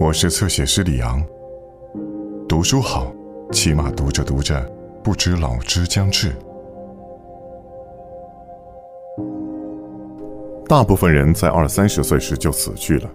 我是侧写师李昂。读书好，起码读着读着，不知老之将至。大部分人在二三十岁时就死去了，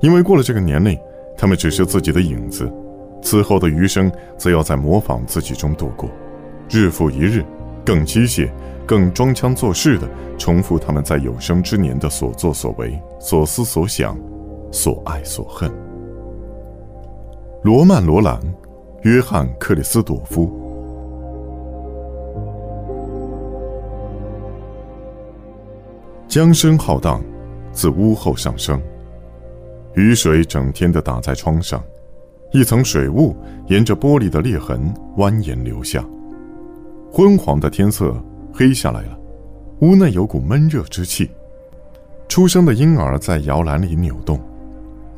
因为过了这个年龄，他们只是自己的影子，此后的余生则要在模仿自己中度过，日复一日，更机械、更装腔作势地重复他们在有生之年的所作所为、所思所想、所爱所恨。罗曼·罗兰，约翰·克里斯朵夫。江声浩荡，自屋后上升。雨水整天的打在窗上，一层水雾沿着玻璃的裂痕蜿蜒流下。昏黄的天色黑下来了，屋内有股闷热之气。出生的婴儿在摇篮里扭动，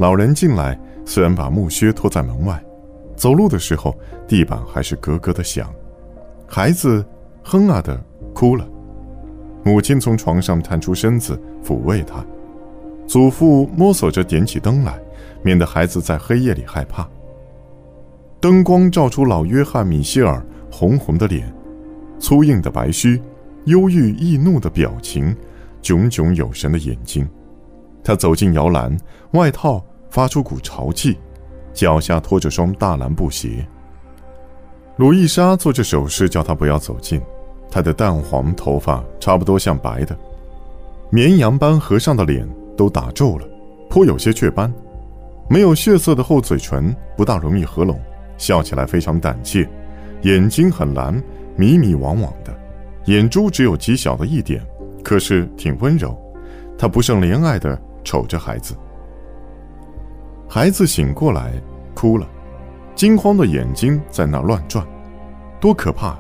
老人进来，虽然把木靴拖在门外，走路的时候地板还是咯咯的响。孩子哼啊的哭了。母亲从床上探出身子抚慰他，祖父摸索着点起灯来，免得孩子在黑夜里害怕。灯光照出老约翰·米歇尔红红的脸，粗硬的白须，忧郁易怒的表情，炯炯有神的眼睛。他走进摇篮，外套发出股潮气，脚下拖着双大蓝布鞋。鲁伊莎做着手势，叫他不要走近。他的淡黄头发差不多像白的，绵羊般和尚的脸都打皱了，颇有些雀斑，没有血色的厚嘴唇不大容易合拢，笑起来非常胆怯，眼睛很蓝，迷迷惘惘的，眼珠只有极小的一点，可是挺温柔。他不胜怜爱的瞅着孩子，孩子醒过来，哭了，惊慌的眼睛在那乱转，多可怕！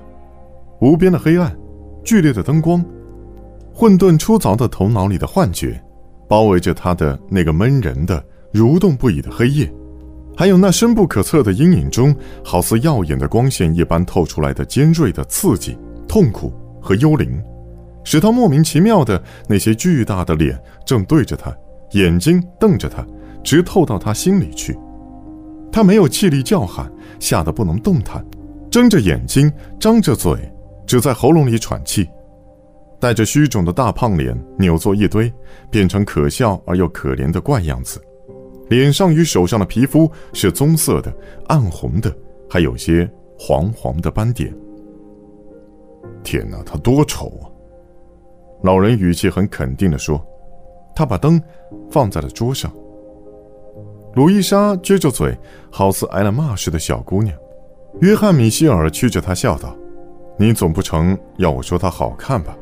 无边的黑暗，剧烈的灯光，混沌粗糙的头脑里的幻觉，包围着他的那个闷人的、蠕动不已的黑夜，还有那深不可测的阴影中，好似耀眼的光线一般透出来的尖锐的刺激、痛苦和幽灵，使他莫名其妙的那些巨大的脸正对着他，眼睛瞪着他，直透到他心里去。他没有气力叫喊，吓得不能动弹，睁着眼睛，张着嘴。只在喉咙里喘气，带着虚肿的大胖脸扭作一堆，变成可笑而又可怜的怪样子。脸上与手上的皮肤是棕色的、暗红的，还有些黄黄的斑点。天哪，他多丑啊！老人语气很肯定地说。他把灯放在了桌上。鲁伊莎撅着嘴，好似挨了骂似的小姑娘。约翰·米歇尔曲着她笑道。你总不成要我说她好看吧？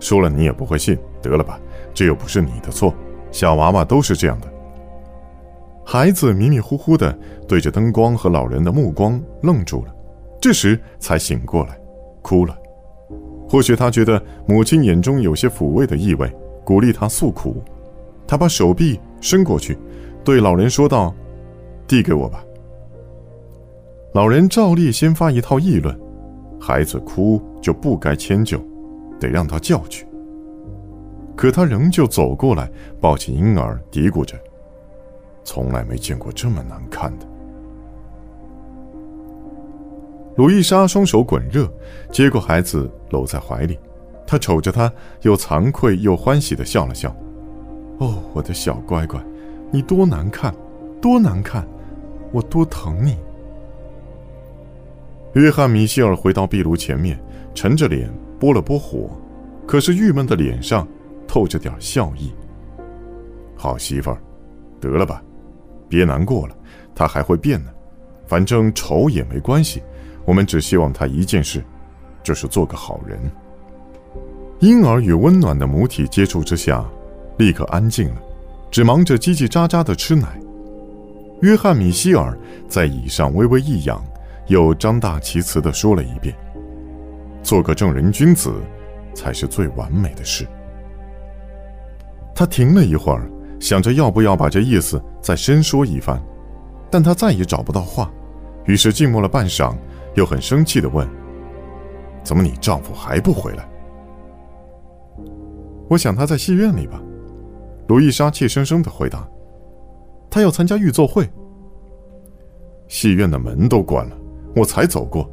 说了你也不会信。得了吧，这又不是你的错。小娃娃都是这样的。孩子迷迷糊糊的对着灯光和老人的目光愣住了，这时才醒过来，哭了。或许他觉得母亲眼中有些抚慰的意味，鼓励他诉苦。他把手臂伸过去，对老人说道：“递给我吧。”老人照例先发一套议论。孩子哭就不该迁就，得让他叫去。可他仍旧走过来，抱起婴儿，嘀咕着：“从来没见过这么难看的。”鲁伊莎双手滚热，接过孩子搂在怀里，她瞅着他，又惭愧又欢喜的笑了笑：“哦，我的小乖乖，你多难看，多难看，我多疼你。”约翰·米歇尔回到壁炉前面，沉着脸拨了拨火，可是郁闷的脸上透着点笑意。好媳妇儿，得了吧，别难过了，他还会变呢。反正丑也没关系，我们只希望他一件事，就是做个好人。婴儿与温暖的母体接触之下，立刻安静了，只忙着叽叽喳喳的吃奶。约翰·米歇尔在椅上微微一仰。又张大其词地说了一遍：“做个正人君子，才是最完美的事。”他停了一会儿，想着要不要把这意思再深说一番，但他再也找不到话，于是静默了半晌，又很生气地问：“怎么你丈夫还不回来？”我想他在戏院里吧。”卢易莎怯生生的回答：“他要参加预奏会。”戏院的门都关了，我才走过。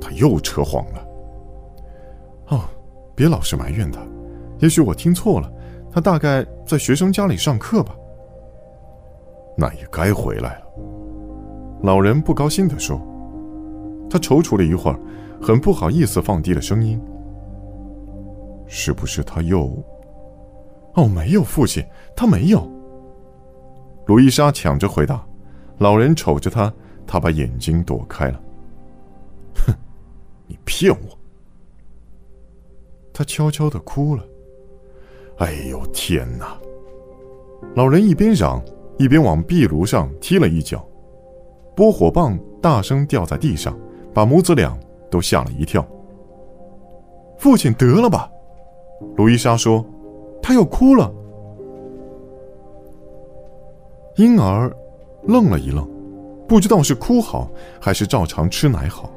他又扯谎了。哦，别老是埋怨他，也许我听错了，他大概在学生家里上课吧。那也该回来了。老人不高兴地说。他踌躇了一会儿，很不好意思放低了声音。是不是他又？哦，没有，父亲，他没有。卢伊莎抢着回答。老人瞅着他，他把眼睛躲开了。哼，你骗我！他悄悄的哭了。哎呦天哪！老人一边嚷，一边往壁炉上踢了一脚，拨火棒大声掉在地上，把母子俩都吓了一跳。父亲得了吧？卢伊莎说：“他要哭了。”婴儿。愣了一愣，不知道是哭好还是照常吃奶好，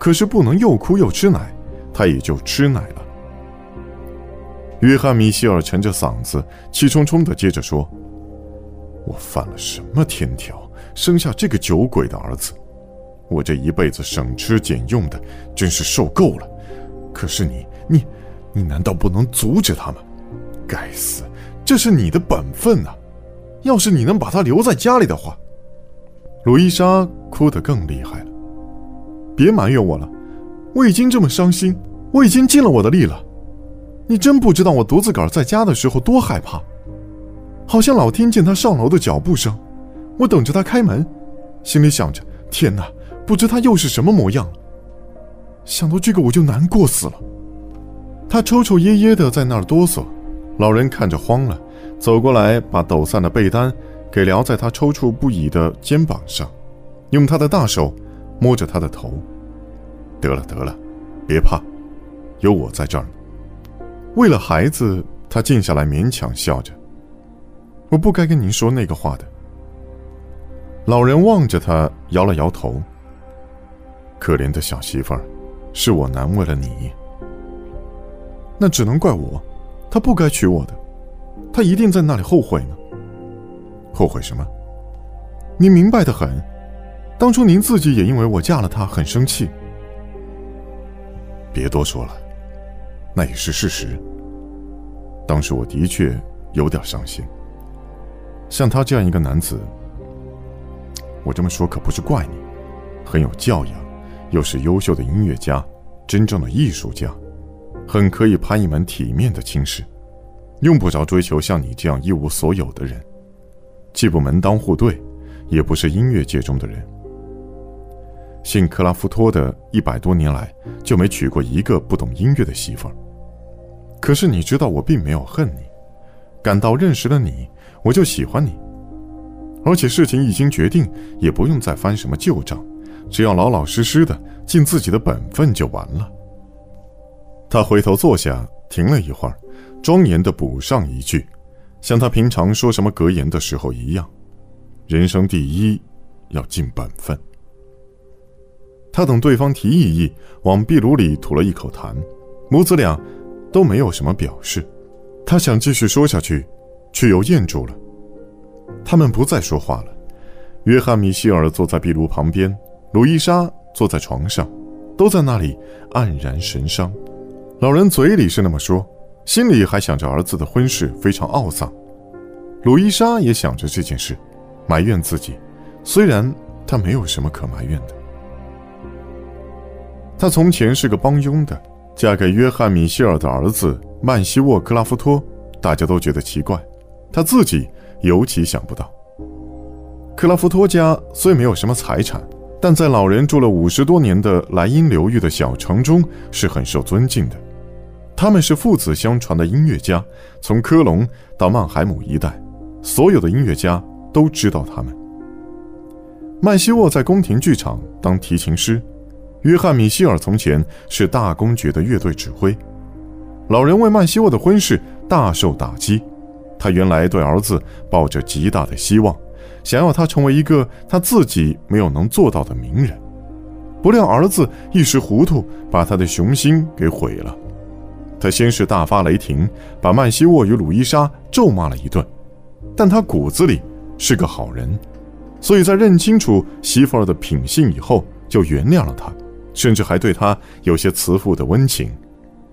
可是不能又哭又吃奶，他也就吃奶了。约翰·米歇尔沉着嗓子，气冲冲地接着说：“我犯了什么天条，生下这个酒鬼的儿子？我这一辈子省吃俭用的，真是受够了。可是你，你，你难道不能阻止他吗？该死，这是你的本分呐！要是你能把他留在家里的话。”卢伊莎哭得更厉害了。别埋怨我了，我已经这么伤心，我已经尽了我的力了。你真不知道我独自个儿在家的时候多害怕，好像老听见他上楼的脚步声。我等着他开门，心里想着：天哪，不知他又是什么模样。想到这个我就难过死了。他抽抽噎噎的在那儿哆嗦，老人看着慌了，走过来把抖散的被单。给撩在他抽搐不已的肩膀上，用他的大手摸着他的头。得了得了，别怕，有我在这儿。为了孩子，他静下来，勉强笑着。我不该跟您说那个话的。老人望着他，摇了摇头。可怜的小媳妇儿，是我难为了你。那只能怪我，他不该娶我的，他一定在那里后悔呢。后悔什么？您明白的很。当初您自己也因为我嫁了他很生气。别多说了，那也是事实。当时我的确有点伤心。像他这样一个男子，我这么说可不是怪你，很有教养，又是优秀的音乐家，真正的艺术家，很可以攀一门体面的亲事，用不着追求像你这样一无所有的人。既不门当户对，也不是音乐界中的人。姓克拉夫托的一百多年来就没娶过一个不懂音乐的媳妇儿。可是你知道，我并没有恨你，感到认识了你，我就喜欢你。而且事情已经决定，也不用再翻什么旧账，只要老老实实的尽自己的本分就完了。他回头坐下，停了一会儿，庄严的补上一句。像他平常说什么格言的时候一样，人生第一，要尽本分。他等对方提异议，往壁炉里吐了一口痰，母子俩都没有什么表示。他想继续说下去，却又咽住了。他们不再说话了。约翰·米歇尔坐在壁炉旁边，鲁伊莎坐在床上，都在那里黯然神伤。老人嘴里是那么说。心里还想着儿子的婚事非常懊丧，鲁伊莎也想着这件事，埋怨自己。虽然她没有什么可埋怨的，她从前是个帮佣的，嫁给约翰·米歇尔的儿子曼西沃·克拉夫托，大家都觉得奇怪，她自己尤其想不到。克拉夫托家虽没有什么财产，但在老人住了五十多年的莱茵流域的小城中是很受尊敬的。他们是父子相传的音乐家，从科隆到曼海姆一带，所有的音乐家都知道他们。曼西沃在宫廷剧场当提琴师，约翰·米歇尔从前是大公爵的乐队指挥。老人为曼西沃的婚事大受打击，他原来对儿子抱着极大的希望，想要他成为一个他自己没有能做到的名人，不料儿子一时糊涂，把他的雄心给毁了。他先是大发雷霆，把曼西沃与鲁伊莎咒骂了一顿，但他骨子里是个好人，所以在认清楚媳妇儿的品性以后，就原谅了他，甚至还对他有些慈父的温情。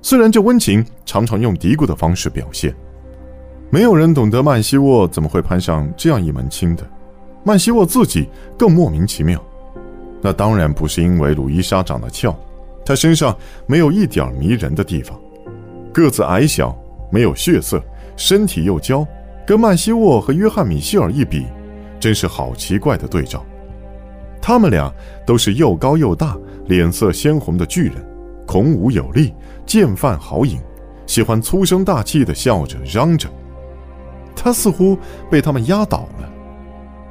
虽然这温情常常用嘀咕的方式表现。没有人懂得曼西沃怎么会攀上这样一门亲的，曼西沃自己更莫名其妙。那当然不是因为鲁伊莎长得俏，她身上没有一点迷人的地方，个子矮小，没有血色，身体又娇，跟曼西沃和约翰米歇尔一比，真是好奇怪的对照。他们俩都是又高又大、脸色鲜红的巨人，孔武有力，剑犯好饮，喜欢粗声大气地笑着嚷着。他似乎被他们压倒了，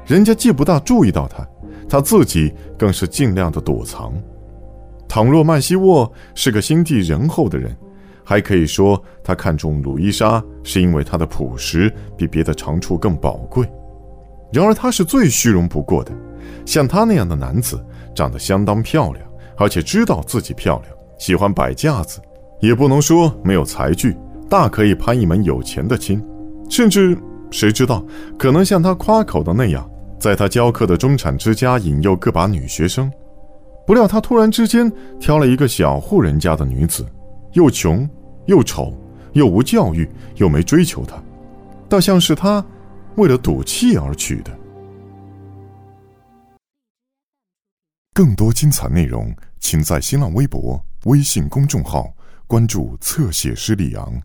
人家既不大注意到他，他自己更是尽量的躲藏。倘若曼西沃是个心地仁厚的人，还可以说他看中鲁伊莎是因为她的朴实比别的长处更宝贵。然而他是最虚荣不过的，像他那样的男子，长得相当漂亮，而且知道自己漂亮，喜欢摆架子，也不能说没有才具，大可以攀一门有钱的亲。甚至，谁知道，可能像他夸口的那样，在他教课的中产之家引诱个把女学生。不料他突然之间挑了一个小户人家的女子，又穷又丑，又无教育，又没追求他，倒像是他为了赌气而娶的。更多精彩内容，请在新浪微博、微信公众号关注“侧写师李昂”。